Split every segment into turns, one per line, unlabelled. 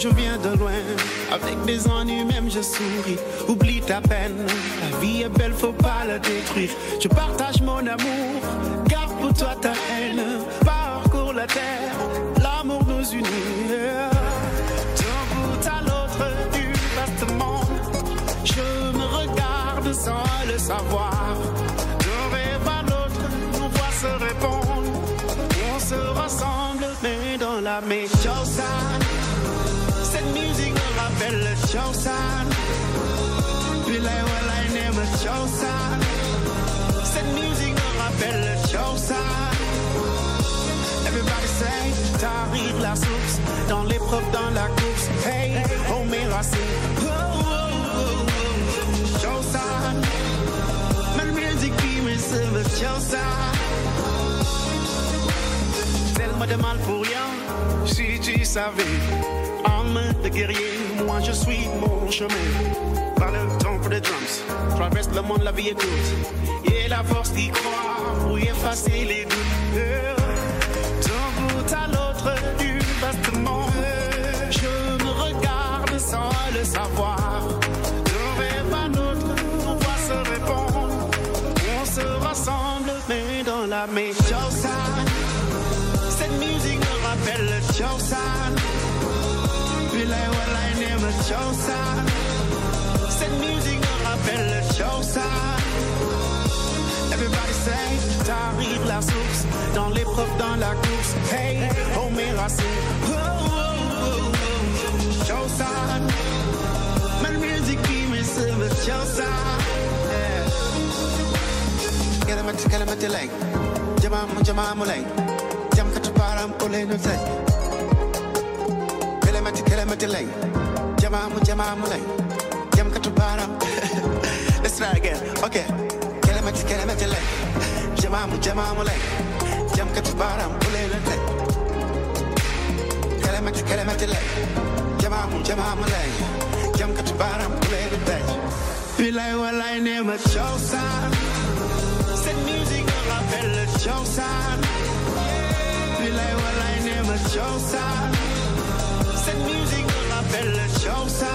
je viens de loin. Avec des ennuis, même je souris. Oublie ta peine, la vie est belle, faut pas la détruire. Je partage mon amour, garde pour toi ta haine. Parcours la terre, l'amour nous unit. D'un bout à l'autre du vaste monde, je me regarde sans le savoir. D'un rêve à l'autre, nos voix se répondent. On se ressemble, mais dans la méchance. Le. Cette musique rappelle le. Everybody say, t'arrives la source, dans l'épreuve, dans la course. Hey, racines. Oh, oh, oh, oh. Music qui me serve Chosan. Tellement de mal pour rien, si tu savais arme de guerrier, moi je suis mon chemin. Par le temps pour les drums, traverse le monde, la vie est courte. Et la force d'y croire pour effacer les doutes. D'un bout à l'autre du vaste monde, je me regarde sans le savoir. Ça. Cette musique me rappelle le show. Everybody say, t'arrives la source, dans l'épreuve, dans la course. Hey, oh mes racines. Oh, oh, oh, oh. Show. Man music qui me serve show jamaa jamaa mulai jam katubara let's try again. Okay. Kelema kelema tele jamaa jamaa mulai jam katubara mulai lete kelema kelema tele jamaa jamaa mulai jam katubara mulai lete feel like well I never show sign said music on la belle show sign feel like well I never show sign said music le Chosa.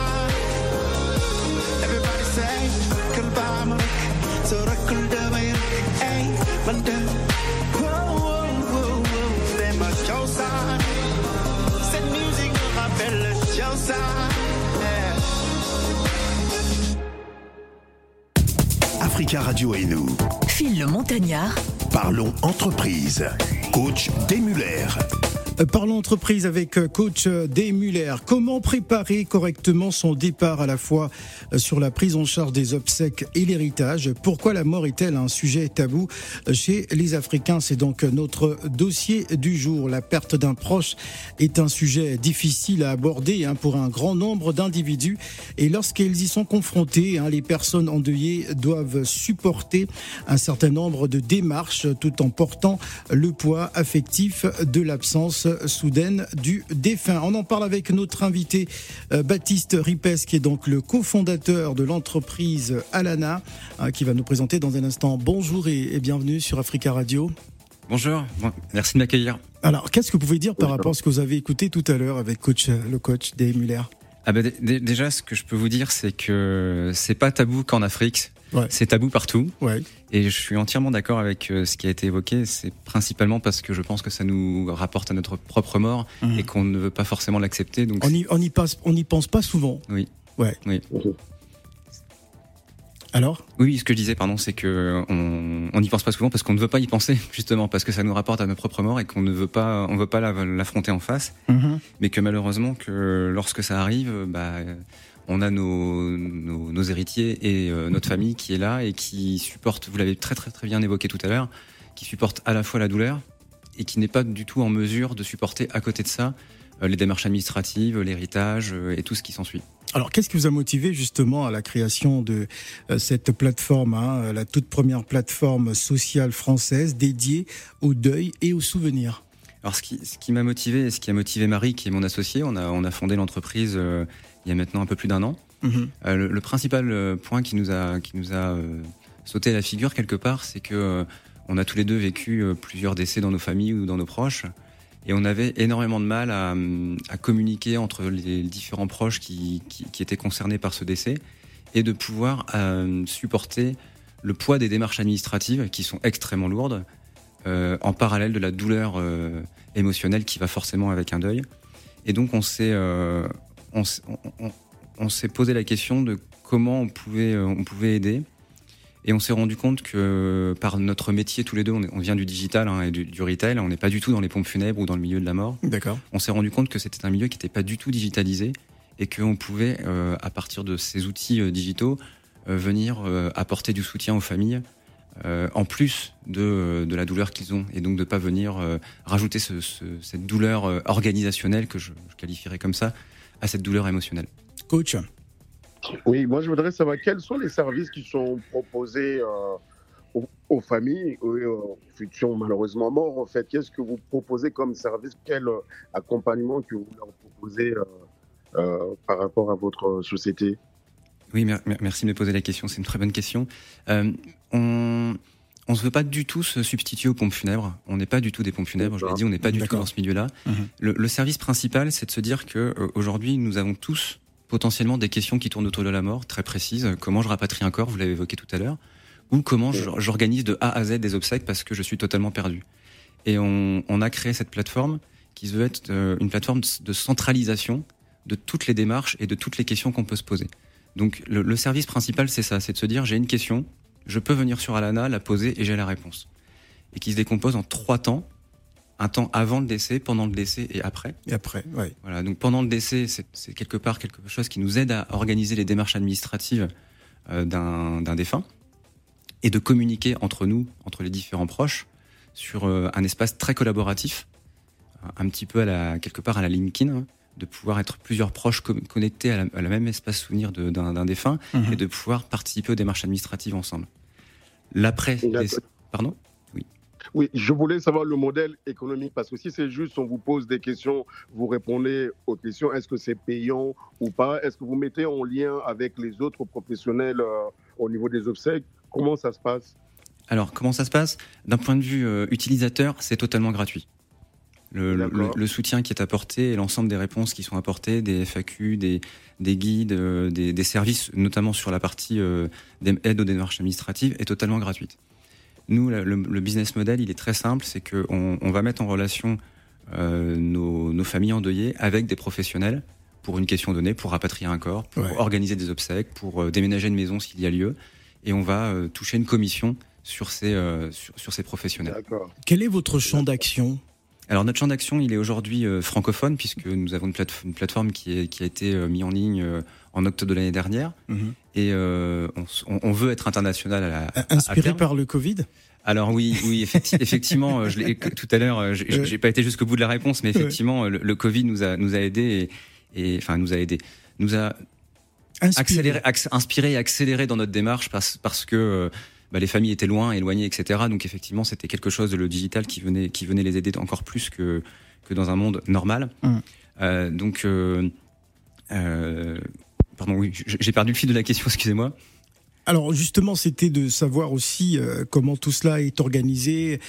Everybody say, Kalbama, so rakul damay, ay, manda. Whoa, whoa, whoa, whoa, c'est ma Chosa. Cette musique me rappelle le Chosa.
Africa Radio et nous.
Phil le Montagnard.
Parlons entreprise. Coach Demuller.
Euh, parlons entreprise avec euh, coach euh, D. Muller. Comment préparer correctement son départ à la fois sur la prise en charge des obsèques et l'héritage? Pourquoi la mort est-elle un sujet tabou chez les Africains? C'est donc notre dossier du jour. La perte d'un proche est un sujet difficile à aborder hein, pour un grand nombre d'individus et lorsqu'ils y sont confrontés, hein, les personnes endeuillées doivent supporter un certain nombre de démarches tout en portant le poids affectif de l'absence soudaine du défunt. On en parle avec notre invité euh, Baptiste Ripes, qui est donc le cofondateur de l'entreprise Alana, hein, qui va nous présenter dans un instant. Bonjour et, bienvenue sur Africa Radio.
Bonjour, merci de m'accueillir.
Alors, qu'est-ce que vous pouvez dire par rapport à ce que vous avez écouté tout à l'heure avec coach, le coach Dave Muller?
Ah bah, Déjà, ce que je peux vous dire, c'est que c'est pas tabou qu'en Afrique. C'est tabou partout.
Ouais.
Et je suis entièrement d'accord avec euh, ce qui a été évoqué. C'est principalement parce que je pense que ça nous rapporte à notre propre mort mhm. et qu'on ne veut pas forcément l'accepter. Donc
on y, on y, passe, on y pense pas souvent.
Oui.
Ouais.
Oui.
Alors?
Oui, ce que je disais, pardon, c'est que on n'y pense pas souvent parce qu'on ne veut pas y penser justement parce que ça nous rapporte à notre propre mort et qu'on ne veut pas, on veut pas l'affronter en face, mhm. mais que malheureusement que lorsque ça arrive, bah on a nos, nos, héritiers et euh, notre famille qui est là et qui supporte, vous l'avez très très très bien évoqué tout à l'heure, qui supporte à la fois la douleur et qui n'est pas du tout en mesure de supporter à côté de ça les démarches administratives, l'héritage euh, et tout ce qui s'ensuit.
Alors, qu'est-ce qui vous a motivé justement à la création de cette plateforme, hein, la toute première plateforme sociale française dédiée au deuil et aux souvenirs?
Alors, ce qui, ce qui m'a motivé et ce qui a motivé Marie, qui est mon associé, on a, on a fondé l'entreprise il y a maintenant un peu plus d'un an. Mhm. Euh, le, principal euh, point qui nous a, qui nous a euh, sauté à la figure quelque part, c'est que on a tous les deux vécu plusieurs décès dans nos familles ou dans nos proches. Et on avait énormément de mal à, à communiquer entre les différents proches qui, étaient concernés par ce décès et de pouvoir euh, supporter le poids des démarches administratives qui sont extrêmement lourdes euh, en parallèle de la douleur euh, émotionnelle qui va forcément avec un deuil. Et donc on s'est euh, posé la question de comment on pouvait aider. Et on s'est rendu compte que par notre métier, tous les deux, on, vient du digital hein, et du, du, retail, on n'est pas du tout dans les pompes funèbres ou dans le milieu de la mort.
D'accord.
On s'est rendu compte que c'était un milieu qui n'était pas du tout digitalisé et qu'on pouvait, euh, à partir de ces outils euh, digitaux, euh, venir apporter du soutien aux familles, en plus de, de la douleur qu'ils ont, et donc de ne pas venir rajouter ce, ce, cette douleur organisationnelle, que je, je qualifierais comme ça, à cette douleur émotionnelle.
Coach
oui, moi je voudrais savoir quels sont les services qui sont proposés euh, aux, aux, familles, aux, aux futurs malheureusement morts en fait. Qu'est-ce que vous proposez comme service? Quel euh, accompagnement que vous leur proposez euh, euh par rapport à votre société?
Oui, mer merci de me poser la question, c'est une très bonne question. Euh, on on ne veut pas du tout se substituer aux pompes funèbres. On n'est pas du tout des pompes funèbres. Je l'ai dit, on n'est pas du tout dans ce milieu-là. Mmh. Le, le, service principal, c'est de se dire que euh, aujourd'hui, nous avons tous potentiellement des questions qui tournent autour de la mort, très précises. Comment je rapatrie un corps, vous l'avez évoqué tout à l'heure, ou comment j'organise de A à Z des obsèques parce que je suis totalement perdu. Et on, on a créé cette plateforme qui veut être euh, une plateforme de centralisation de toutes les démarches et de toutes les questions qu'on peut se poser. Donc le, le service principal, c'est ça, c'est de se dire j'ai une question, je peux venir sur Alana, la poser et j'ai la réponse. Et qui se décompose en trois temps un temps avant le décès, pendant le décès et après.
Et après, oui.
Voilà, donc pendant le décès, c'est quelque part quelque chose qui nous aide à organiser les démarches administratives euh, d'un défunt et de communiquer entre nous, entre les différents proches, sur euh, un espace très collaboratif, un petit peu à la, quelque part à la LinkedIn, hein, de pouvoir être plusieurs proches co connectés à la, à la, même espace souvenir d'un défunt -hmm. et de pouvoir participer aux démarches administratives ensemble. L'après, pardon?
Oui, je voulais savoir le modèle économique parce que si c'est juste, on vous pose des questions, vous répondez aux questions, est-ce que c'est payant ou pas? Est-ce que vous mettez en lien avec les autres professionnels euh, au niveau des obsèques? Comment ça se passe?
Alors, comment ça se passe? D'un point de vue euh, utilisateur, c'est totalement gratuit. Le, le, le, soutien qui est apporté et l'ensemble des réponses qui sont apportées, des FAQ, des, des guides, euh, des, des, services, notamment sur la partie aide aux démarches administratives, est totalement gratuite. Nous, le, le, business model, il est très simple, c'est qu'on on va mettre en relation euh, nos, nos, familles endeuillées avec des professionnels pour une question donnée, pour rapatrier un corps, pour ouais. organiser des obsèques, pour euh, déménager une maison s'il y a lieu, et on va euh, toucher une commission sur ces, euh, sur, sur, ces professionnels.
Quel est votre champ d'action?
Alors notre champ d'action, il est aujourd'hui euh, francophone puisque nous avons une, plate une plateforme qui, est, qui, a été euh, mise en ligne euh, en octobre de l'année dernière mm -hmm. Et euh, on, on, veut être international à la
inspiré
à
par le Covid?
Alors oui, oui, effectivement, effectivement je tout à l'heure, j'ai pas été jusqu'au bout de la réponse, mais effectivement, le, le, Covid nous a nous a aidé et, et, enfin nous a aidé, nous a accéléré, inspiré et accéléré dans notre démarche parce parce que bah, les familles étaient loin, éloignées, etc. Donc effectivement, c'était quelque chose de le digital qui venait, qui venait les aider encore plus que, que dans un monde normal. Mmh. Euh, donc, euh, euh, pardon, oui, j'ai perdu le fil de la question, excusez-moi.
Alors justement, c'était de savoir aussi euh, comment tout cela est organisé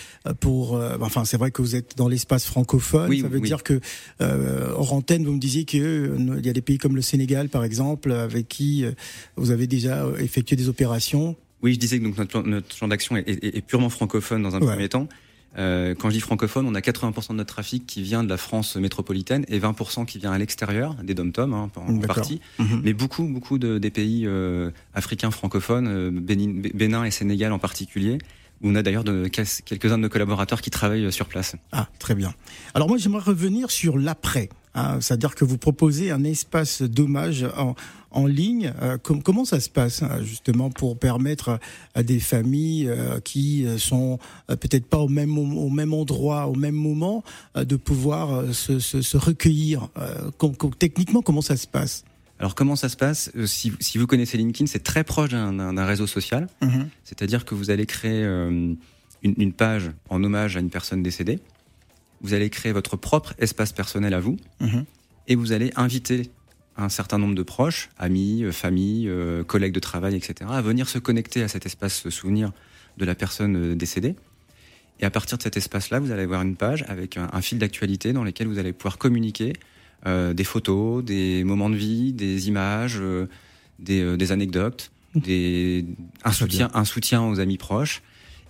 pour. Euh, enfin, c'est vrai que vous êtes dans l'espace francophone.
Oui,
ça veut
oui.
dire que euh, hors antenne, vous me disiez que euh, il y a des pays comme le Sénégal, par exemple, avec qui vous avez déjà effectué des opérations.
Oui, je disais que donc notre, notre champ d'action est, est, est, purement francophone dans un ouais. premier temps. Euh, quand je dis francophone, on a 80% de notre trafic qui vient de la France métropolitaine et 20% qui vient à l'extérieur, des dom-tom hein, en partie, -hmm. mais beaucoup, beaucoup de, des pays euh, africains francophones, euh, Bénin, Bénin, et Sénégal en particulier, où on a d'ailleurs quelques-uns de nos collaborateurs qui travaillent sur place.
Ah, très bien. Alors moi, j'aimerais revenir sur l'après. Hein, C'est-à-dire que vous proposez un espace d'hommage en, en ligne. Euh, com comment ça se passe hein, justement pour permettre à des familles euh, qui sont euh, peut-être pas au même au même endroit, au même moment, de pouvoir se, se, se, recueillir com com Techniquement, comment ça se passe?
Alors comment ça se passe? Si, si, vous connaissez LinkedIn, c'est très proche d'un réseau social. Mm -hmm. C'est-à-dire que vous allez créer euh, une, une, page en hommage à une personne décédée. Vous allez créer votre propre espace personnel à vous. Mm -hmm. Et vous allez inviter un certain nombre de proches, amis, famille, euh, collègues de travail, etc., à venir se connecter à cet espace souvenir de la personne décédée. Et à partir de cet espace-là, vous allez avoir une page avec un, fil d'actualité dans lequel vous allez pouvoir communiquer euh, des photos, des moments de vie, des images, euh, des, euh, des, anecdotes, des, un, soutien, un soutien aux amis proches.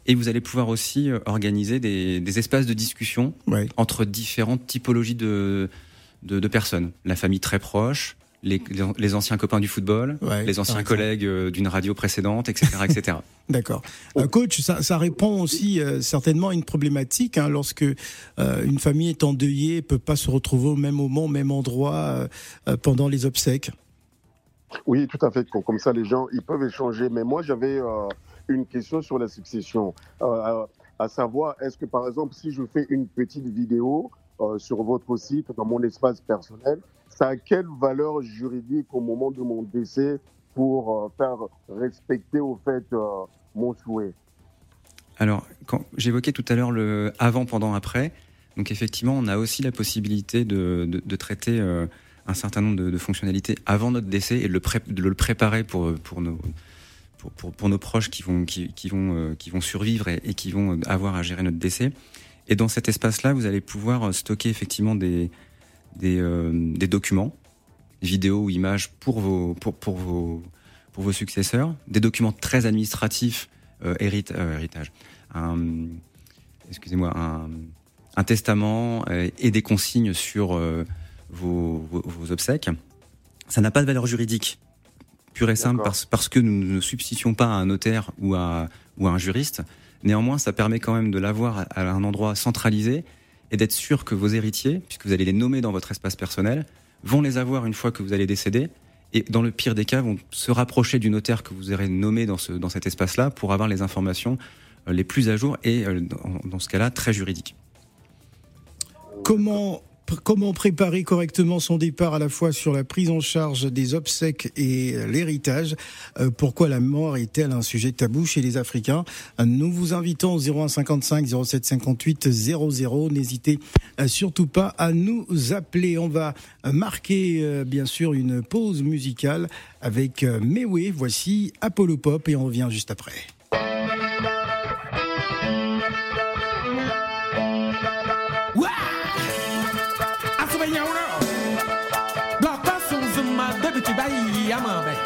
Et vous allez pouvoir aussi organiser des, des espaces de discussion entre différentes typologies de, de, de, personnes. La famille très proche, les, les, anciens copains du football, les anciens collègues euh, d'une radio précédente, etc. etc.
D'accord. Euh, coach, ça, ça, répond aussi euh, certainement à une problématique hein, lorsque une famille est endeuillée, peut pas se retrouver au même moment, au même endroit pendant les obsèques.
Oui, tout à fait. Comme ça, les gens, ils peuvent échanger. Mais moi, j'avais une question sur la succession, à savoir, est-ce que par exemple, si je fais une petite vidéo sur votre site, dans mon espace personnel, ça a quelle valeur juridique au moment de mon décès pour euh, faire respecter au fait euh, mon souhait?
Alors, quand j'évoquais tout à l'heure le avant, pendant, après, donc effectivement, on a aussi la possibilité de, de, traiter euh, un certain nombre de, fonctionnalités avant notre décès et de le, préparer pour, pour nos pour, pour, nos proches qui vont qui, qui vont qui vont survivre et, qui vont avoir à gérer notre décès. Et dans cet espace-là, vous allez pouvoir stocker effectivement des des, euh, des documents, vidéos ou images pour vos, pour, pour, vos, pour vos successeurs, des documents très administratifs, euh, euh héritage, excusez-moi, un, un, testament et des consignes sur vos, vos, vos, obsèques. Ça n'a pas de valeur juridique pure et simple parce, parce que nous ne substituons pas à un notaire ou à, ou à un juriste. Néanmoins, ça permet quand même de l'avoir à un endroit centralisé et d'être sûr que vos héritiers, puisque vous allez les nommer dans votre espace personnel, vont les avoir une fois que vous allez décéder et dans le pire des cas vont se rapprocher du notaire que vous aurez nommé dans, ce, dans cet espace-là pour avoir les informations euh, les plus à jour et euh, dans ce cas-là très juridiques.
Comment comment préparer correctement son départ à la fois sur la prise en charge des obsèques et euh, l'héritage. Euh, pourquoi la mort est-elle un sujet tabou chez les Africains? Nous vous invitons au 0155 0758 00. N'hésitez euh, surtout pas à nous appeler. On va marquer bien sûr une pause musicale avec Mewé. Voici Apollo Pop et on revient juste après.
Seigneur. Glória a
Jesus, uma debiti.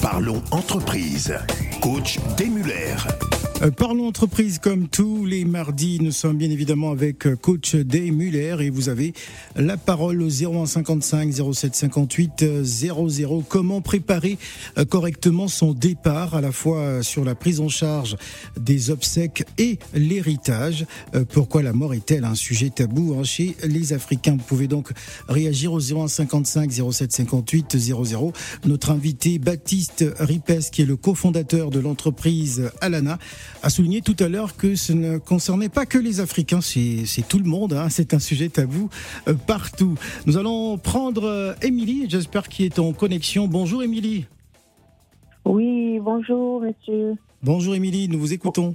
Parlons entreprise. Coach Muller.
Euh, parlons entreprise comme tous les mardis. Nous sommes bien évidemment avec euh, coach Day Muller et vous avez la parole au 0155 07 58 00. Comment préparer euh, correctement son départ à la fois sur la prise en charge des obsèques et l'héritage? Pourquoi la mort est-elle un sujet tabou hein, chez les Africains? Vous pouvez donc réagir au 0155 07 58 00. Notre invité Baptiste Ripes qui est le cofondateur de l'entreprise Alana a souligné tout à l'heure que ce ne concernait pas que les Africains, c'est tout le monde, hein. c'est un sujet tabou euh, partout. Nous allons prendre euh, Émilie, j'espère qu'il est en connexion. Bonjour Émilie.
Oui, bonjour monsieur.
Bonjour Émilie, nous vous écoutons.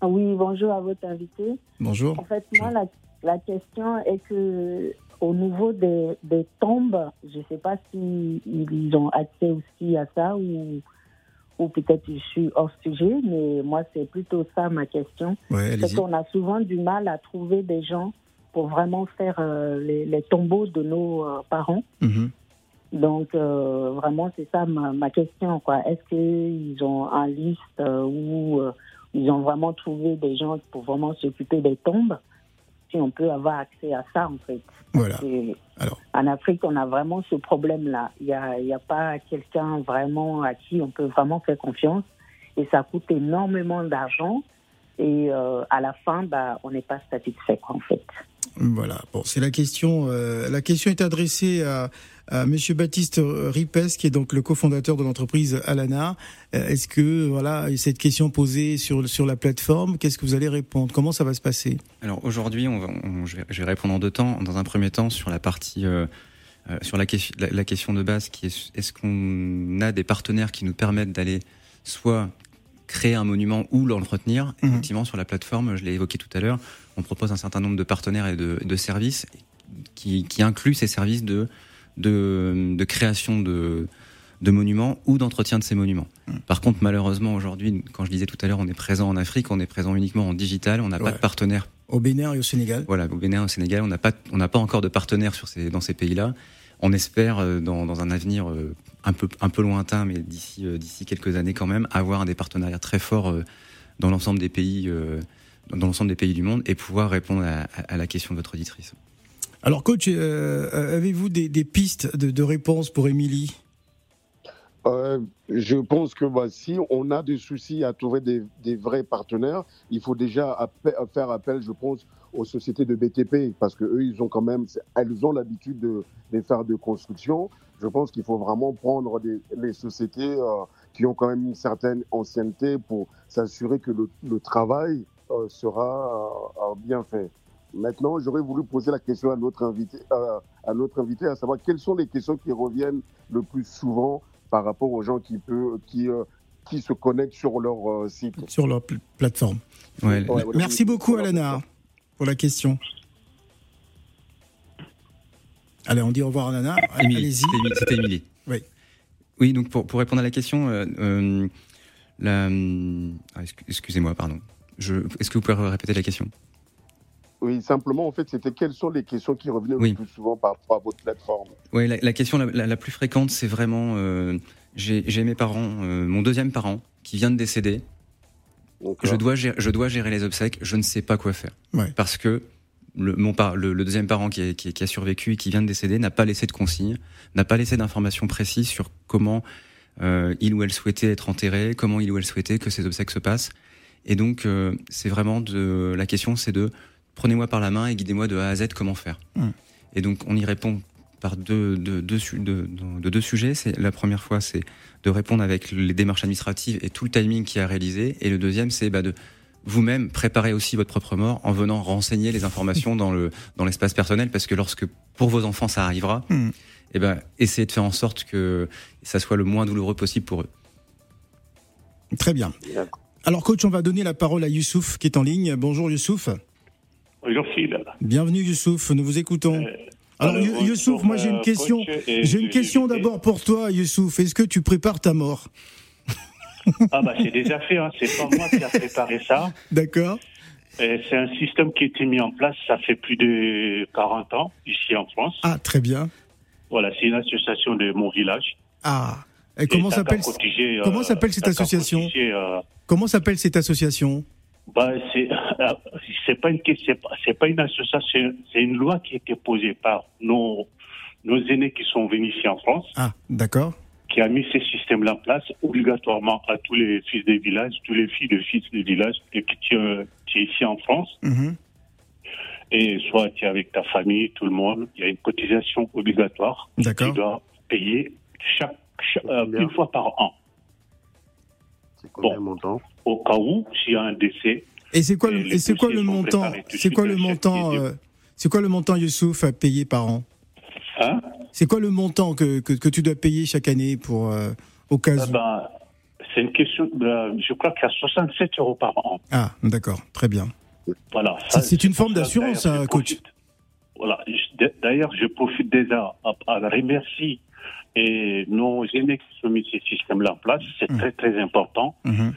Ah oui, bonjour à votre invité.
Bonjour.
En fait, moi, la, question est que au niveau des, des tombes, je ne sais pas s'ils ils ont accès aussi à ça ou ou peut-être je suis hors sujet, mais moi, c'est plutôt ça ma question.
c'est
qu'on a souvent du mal à trouver des gens pour vraiment faire euh, les, tombeaux de nos euh, parents. Mhm. Donc, euh, vraiment, c'est ça ma, question. Quoi. Est-ce qu'ils ont un liste où ils ont vraiment trouvé des gens pour vraiment s'occuper des tombes? Si on peut avoir accès à ça, en fait.
Voilà.
Alors. En Afrique, on a vraiment ce problème-là. Il n'y a, a pas quelqu'un vraiment à qui on peut vraiment faire confiance. Et ça coûte énormément d'argent. Et euh, à la fin, bah, on n'est pas satisfait, quoi, en fait.
Voilà. Bon, c'est la question. Euh, la question est adressée à, à Monsieur Baptiste Ripes, qui est donc le cofondateur de l'entreprise Alana. Euh, est-ce que voilà cette question posée sur sur la plateforme, qu'est-ce que vous allez répondre? Comment ça va se passer?
Alors aujourd'hui, on, je, vais, répondre en deux temps. Dans un premier temps, sur la partie euh, euh, sur la, la, question de base, qui est est-ce qu'on a des partenaires qui nous permettent d'aller soit créer un monument ou l'entretenir? Mhm. Effectivement, sur la plateforme, je l'ai évoqué tout à l'heure, on propose un certain nombre de partenaires et de, de services qui, qui incluent ces services de de, création de, de monuments ou d'entretien de ces monuments. Mmh. Par contre, malheureusement, aujourd'hui, quand je disais tout à l'heure, on est présent en Afrique, on est présent uniquement en digital, on n'a pas de partenaire.
Au Bénin et au Sénégal?
Voilà, au Bénin et au Sénégal, on n'a pas, on pas encore de partenaire sur ces, dans ces pays-là. On espère, euh, dans, dans, un avenir euh, un peu, un peu lointain, mais d'ici, euh, d'ici quelques années quand même, avoir des partenariats très forts dans l'ensemble des pays, dans l'ensemble des pays du monde et pouvoir répondre à, à la question de votre auditrice.
Alors, coach, euh, euh, avez-vous des, pistes de, de réponse pour Émilie?
Euh, je pense que bah, si on a des soucis à trouver des, vrais partenaires, il faut déjà faire appel, je pense, aux sociétés de BTP parce que eux, ils ont quand même, elles ont l'habitude de, faire de construction. Je pense qu'il faut vraiment prendre les sociétés qui ont quand même une certaine ancienneté pour s'assurer que le, travail sera bien fait. Maintenant, j'aurais voulu poser la question à notre invité, à notre invité, à savoir quelles sont les questions qui reviennent le plus souvent par rapport aux gens qui, peut, qui, euh, qui se connectent sur leur euh, site.
Sur leur plateforme. Merci beaucoup, Alana, pour la question. Allez, on dit au revoir, Alana.
Allez-y. C'était Émilie.
Oui.
Oui, donc pour, pour, répondre à la question, euh, la... Ah, excusez-moi, pardon. Est-ce que vous pouvez répéter la question?
Oui, simplement, en fait, c'était quelles sont les questions qui revenaient le plus souvent par rapport à votre plateforme
Oui, la, question la, plus fréquente, c'est vraiment euh, j'ai mes parents, euh, mon deuxième parent qui vient de décéder. Je dois, gérer, je dois gérer les obsèques, je ne sais pas quoi faire. Parce que le, mon le, le, deuxième parent qui, qui, a survécu et qui vient de décéder n'a pas laissé de consignes, n'a pas laissé d'informations précises sur comment euh, il ou elle souhaitait être enterré, comment il ou elle souhaitait que ces obsèques se passent. Et donc, c'est vraiment de la question, c'est de prenez-moi par la main et guidez-moi de A à Z comment faire. Hum. Et donc on y répond par deux, deux, deux, de deux sujets. C'est la première fois, c'est de répondre avec les démarches administratives et tout le timing qui a réalisé. Et le deuxième, c'est bah, de vous-même préparer aussi votre propre mort en venant renseigner les informations dans le dans l'espace personnel, parce que lorsque pour vos enfants ça arrivera, et hum. eh ben essayez de faire en sorte que ça soit le moins douloureux possible pour eux.
Très bien. Alors coach, on va donner la parole à Youssouf qui est en ligne. Bonjour Youssouf.
Bonjour Phil.
Bienvenue Youssouf, nous vous écoutons. Euh, alors, Youssouf, moi j'ai une euh, question. J'ai une question d'abord pour toi, Youssouf. Est-ce que tu prépares ta mort?
Ah bah c'est déjà fait. Hein. C'est pas moi qui a préparé ça.
D'accord.
C'est un système qui a été mis en place. Ça fait plus de 40 ans ici en France.
Ah très bien.
Voilà, c'est une association de mon village.
Ah. Et comment s'appelle Comment s'appelle cette association? Comment s'appelle cette association?
Bah, c'est pas une c'est pas, une association, c'est une loi qui a été posée par nos nos aînés qui sont venus ici en France.
Ah, d'accord.
Qui a mis ces systèmes-là en place obligatoirement à tous les fils des villages, tous les filles de fils des villages qui, qui, qui est ici en France. Mhm. Et soit tu es avec ta famille, tout le monde, il y a une cotisation obligatoire.
D'accord. Tu
dois payer chaque, euh, une fois par an.
C'est combien bon, montant?
Au cas où, s'il y a un décès.
Et c'est quoi, le, c'est quoi le montant C'est quoi le montant euh, C'est quoi le montant Youssouf à payer par an
Hein?
C'est quoi le montant que, que, que, tu dois payer chaque année pour euh, au cas
où ben, C'est une question. je crois qu'il y a 67 euros par an.
Ah, d'accord, très bien.
Voilà.
C'est une forme d'assurance, hein, coach.
Voilà. D'ailleurs, je profite déjà à, à remercier et nos aînés qui ont mis ces systèmes-là en place, c'est mmh. très très important. Mmh.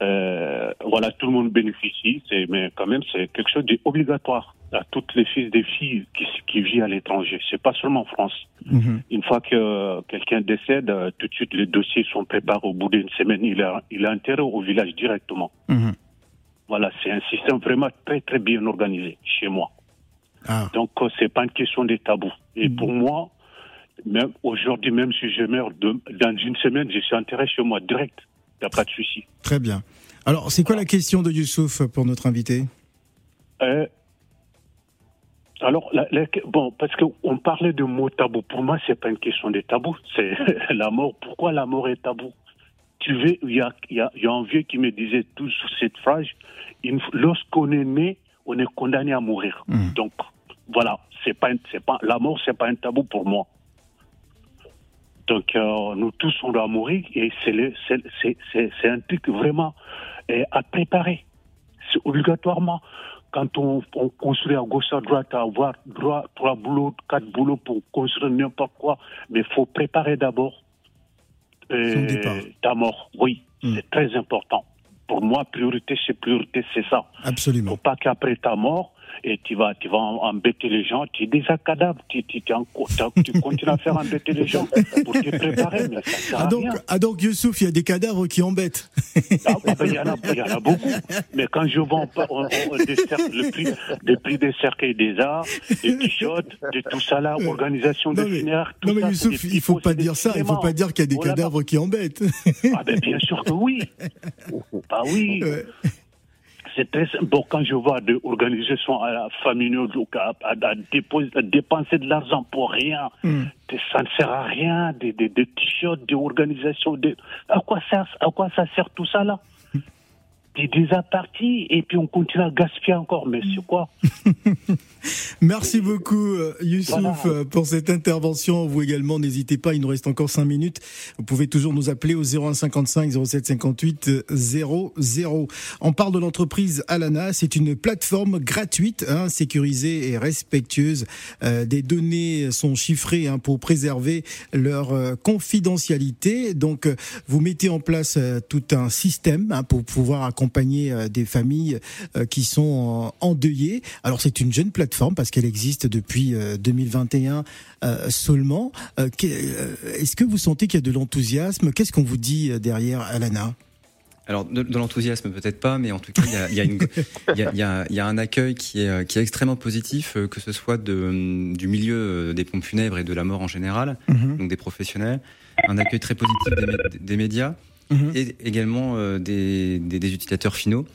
Euh, voilà, tout le monde bénéficie, mais quand même c'est quelque chose d'obligatoire à toutes les fils des filles qui, qui vivent à l'étranger. C'est pas seulement en France. Mmh. Une fois que quelqu'un décède, euh, tout de suite les dossiers sont préparés. Au bout d'une semaine, il a, il a intérêt au village directement. Voilà, c'est un système vraiment très très bien organisé chez moi. Ah. Donc euh, c'est pas une question des tabous. Et pour moi, même aujourd'hui, même si je meurs dans une semaine, je suis enterré chez moi direct. Il n'y a pas de souci.
Très bien. Alors, c'est quoi la question de Youssouf pour notre invité?
Euh, Alors, bon, parce qu'on parlait de mots tabous. Pour moi, c'est pas une question de tabou. C'est la mort. Pourquoi la mort est tabou? Tu veux, il y a, y, a, y a un vieux qui me disait tout sur cette phrase. Lorsqu'on est né, on est condamné à mourir. Mmh. Donc, voilà, c'est pas, c'est pas, la mort, c'est pas un tabou pour moi. Donc, euh, nous tous, on doit mourir et c'est un truc vraiment euh, à préparer. C'est obligatoirement. Quand on, construit à gauche à droite, à avoir droit, trois boulots, quatre boulots pour construire n'importe quoi, mais il faut préparer d'abord euh, ta mort. Oui, hmm. c'est très important. Pour moi, priorité, c'est priorité, c'est ça.
Absolument.
Faut pas qu'après ta mort, et tu vas, tu vas embêter les gens. Tu es déjà cadavre, tu, tu, tu, tu continues à faire embêter les gens pour te préparer, mais ça sert
ah donc,
à rien.
Ah donc, Youssouf, il y a des cadavres qui embêtent.
Ah, bah, il, y en a, il y en a beaucoup. Mais quand je vends on, on, le, prix, des cercueils des arts, des t-shirts, de tout ça là, organisation des funéraires, tout
non, mais
ça.
Youssouf, il ne faut pas dire ça. Il ne faut pas dire qu'il y a des cadavres qui embêtent.
Ah ben bien sûr que oui. Bah oui. Ouais c'est très bon quand je vois des organisations familiales à, à, à, dépenser de l'argent pour rien. Hmm. Ça ne sert à rien, des, des, des t-shirts, des organisations. Des... À, quoi ça, à quoi ça sert tout ça là? Déjà parti et puis on continue à gaspiller encore. Mais c'est quoi?
Merci beaucoup euh, Youssouf euh, pour cette intervention. Vous également, n'hésitez pas, il nous reste encore 5 minutes. Vous pouvez toujours nous appeler au 0155 07 58 00. On parle de l'entreprise Alana. C'est une plateforme gratuite, hein, sécurisée et respectueuse. Euh, des données sont chiffrées hein, pour préserver leur confidentialité. Donc, vous mettez en place tout un système hein, pour pouvoir accompagner euh, des familles euh, qui sont endeuillées. Alors c'est une jeune plateforme parce qu'elle existe depuis 2021 euh, seulement. Est-ce que vous sentez qu'il y a de l'enthousiasme? Qu'est-ce qu'on vous dit derrière Alana?
Alors, de, l'enthousiasme, peut-être pas, mais en tout cas, il y a, y, a y a, un accueil qui est, qui est extrêmement positif, que ce soit de, du milieu des pompes funèbres et de la mort en général, mhm. donc des professionnels. Un accueil très positif des, des médias. Mhm. et également euh, des, des, utilisateurs finaux.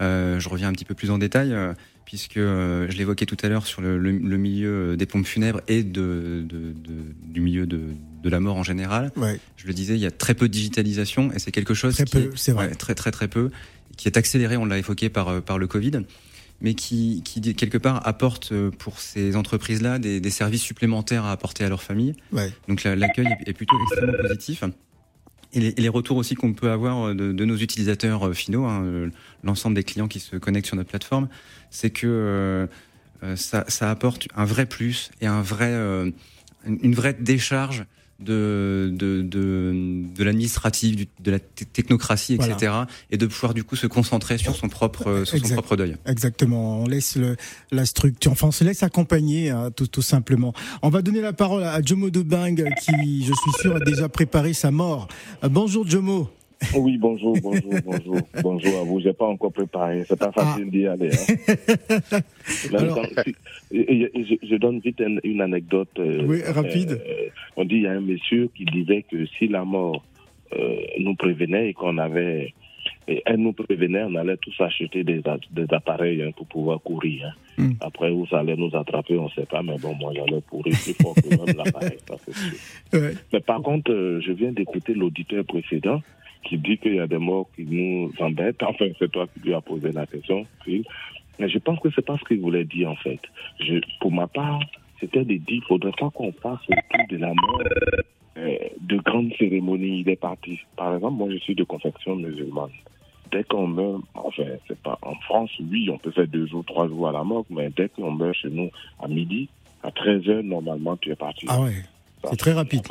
Euh, je reviens un petit peu plus en détail euh, puisque je l'évoquais tout à l'heure sur le, le, milieu des pompes funèbres et de, de, du milieu de, de, la mort en général. Je le disais, il y a très peu de digitalisation et c'est quelque chose
très
qui
peu, vrai.
très très très peu, qui est accéléré. On l'a évoqué par par le Covid, mais qui, qui quelque part apporte pour ces entreprises-là des, des, services supplémentaires à apporter à leur famille.
Ouais.
Donc l'accueil est plutôt extrêmement positif et les, retours aussi qu'on peut avoir euh, de, nos utilisateurs euh, finaux, hein, euh, l'ensemble des clients qui se connectent sur notre plateforme, c'est que ça, apporte un vrai plus et un vrai, une vraie décharge de, de, de, de l'administratif, de la technocratie, etc. Et de pouvoir du coup se concentrer sur son propre, sur son propre deuil.
Exactement. On laisse le, la structure, enfin on se laisse accompagner hein, tout, tout simplement. On va donner la parole à Jomo Debang qui, je suis sûr, a déjà préparé sa mort. Euh, bonjour Jomo.
Oui, bonjour, bonjour, bonjour, bonjour à vous. J'ai pas encore préparé. C'est pas facile ah. d'y aller. Hein. je, donne vite une, anecdote.
Euh, oui, rapide.
Euh, on dit il y a un monsieur qui disait que si la mort euh, nous prévenait et qu'on avait et elle nous prévenait, on allait tous acheter des, des appareils hein, pour pouvoir courir. Hein. Hmm. Après, où ça allait nous attraper, on ne sait pas, mais bon, moi, j'allais courir plus fort que même l'appareil. Mais par contre, je viens d'écouter l'auditeur précédent qui dit qu'il y a des morts qui nous embêtent. Enfin, c'est toi qui lui as posé la question, Phil. Mais je pense que c'est pas ce qu'il voulait dire, en fait. Je, pour ma part, c'était de dire qu'il ne faudrait pas qu'on fasse autour de la mort euh, de grandes cérémonies. Il est parti. Par exemple, moi, je suis de confection musulmane. Dès qu'on meurt, enfin, c'est pas en France, oui, on peut faire deux jours, trois jours à la mort, mais dès qu'on meurt chez nous à midi, à 13 heures, normalement, tu es parti.
Ah ouais, c'est très rapide.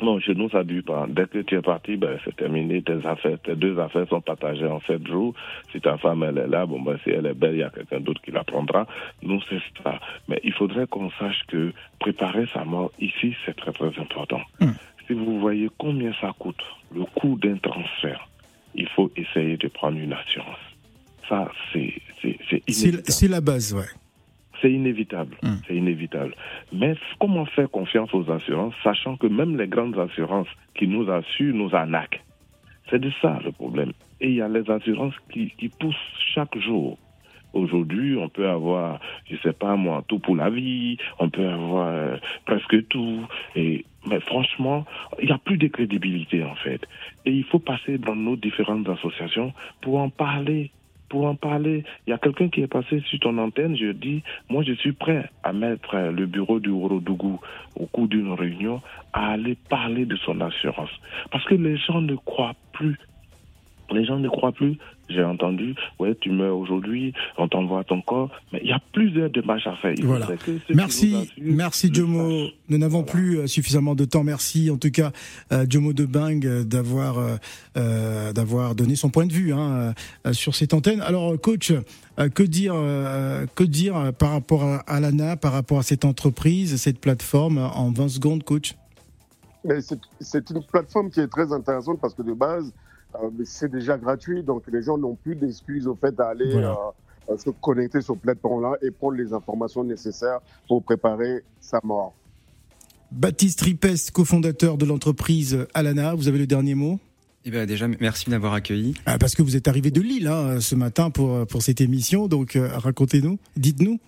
Non, chez nous, ça dure pas. Dès que tu es parti, ben, c'est terminé. Tes affaires, tes deux affaires sont partagées en sept jours. Si ta femme, elle est là, bon, ben, si elle est belle, il y a quelqu'un d'autre qui la prendra. Nous, c'est ça. Mais il faudrait qu'on sache que préparer sa mort ici, c'est très, très important. Hmm. Si vous voyez combien ça coûte, le coût d'un transfert, il faut essayer de prendre une assurance. Ça, c'est, c'est,
c'est la base, ouais.
C'est inévitable, hum. c'est inévitable. Mais comment faire confiance aux assurances, sachant que même les grandes assurances qui nous assurent nous arnaquent? C'est de ça le problème. Et il y a les assurances qui, poussent chaque jour. Aujourd'hui, on peut avoir, je sais pas moi, tout pour la vie, on peut avoir euh, presque tout. Et, mais franchement, il n'y a plus de crédibilité en fait. Et il faut passer dans nos différentes associations pour en parler pour en parler. Il y a quelqu'un qui est passé sur ton antenne, je dis, moi je suis prêt à mettre le bureau du Horodougou au cours d'une réunion à aller parler de son assurance. Parce que les gens ne croient plus. Les gens ne croient plus j'ai entendu, ouais, tu meurs aujourd'hui, on t'envoie ton corps, mais il y a plusieurs démarches à faire.
voilà. merci, merci Jomo. Nous n'avons plus euh, suffisamment de temps. Merci en tout cas euh, Jomo de Bing euh, d'avoir d'avoir donné son point de vue hein, sur cette antenne. Alors coach, que dire que dire par rapport à l'ANA, par rapport à cette entreprise, cette plateforme en 20 secondes, coach?
C'est une plateforme qui est très intéressante parce que de base, euh, c'est déjà gratuit, donc les gens n'ont plus d'excuses au fait d'aller euh, euh, se connecter sur plateforme-là et prendre les informations nécessaires pour préparer sa mort.
Baptiste Ripest, cofondateur de l'entreprise Alana, vous avez le dernier mot?
Eh bien, déjà, merci de m'avoir accueilli.
Ah, parce que vous êtes arrivé de Lille hein, ce matin pour, pour cette émission, donc racontez-nous, dites-nous.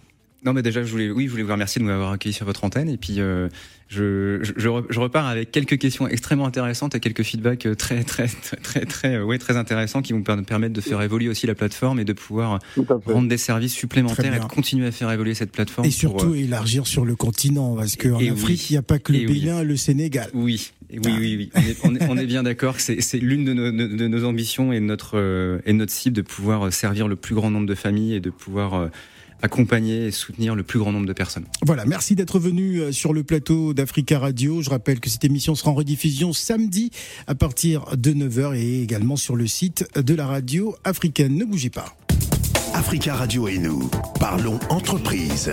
Non, mais déjà, je voulais, oui, je voulais vous remercier de m'avoir accueilli sur votre antenne. Et puis, euh, je, je, je, repars avec quelques questions extrêmement intéressantes et quelques feedbacks euh, très, très, très, très, très, ouais, très intéressants qui vont permettre de faire évoluer aussi la plateforme et de pouvoir rendre des services supplémentaires et de continuer à faire évoluer cette plateforme.
Et surtout euh, élargir sur le continent, parce qu'en Afrique, il n'y a pas que le Bénin, le Sénégal.
Oui, oui, oui, oui. On est, on est, bien d'accord que c'est l'une de nos, de nos ambitions et notre, et notre cible de pouvoir servir le plus grand nombre de familles et de pouvoir accompagner et soutenir le plus grand nombre de personnes.
Voilà, merci d'être venu euh, sur le plateau d'Africa Radio. Je rappelle que cette émission sera en rediffusion samedi à partir de 9h et également sur le site de la radio africaine. Ne bougez pas.
Africa Radio et nous, parlons entreprise.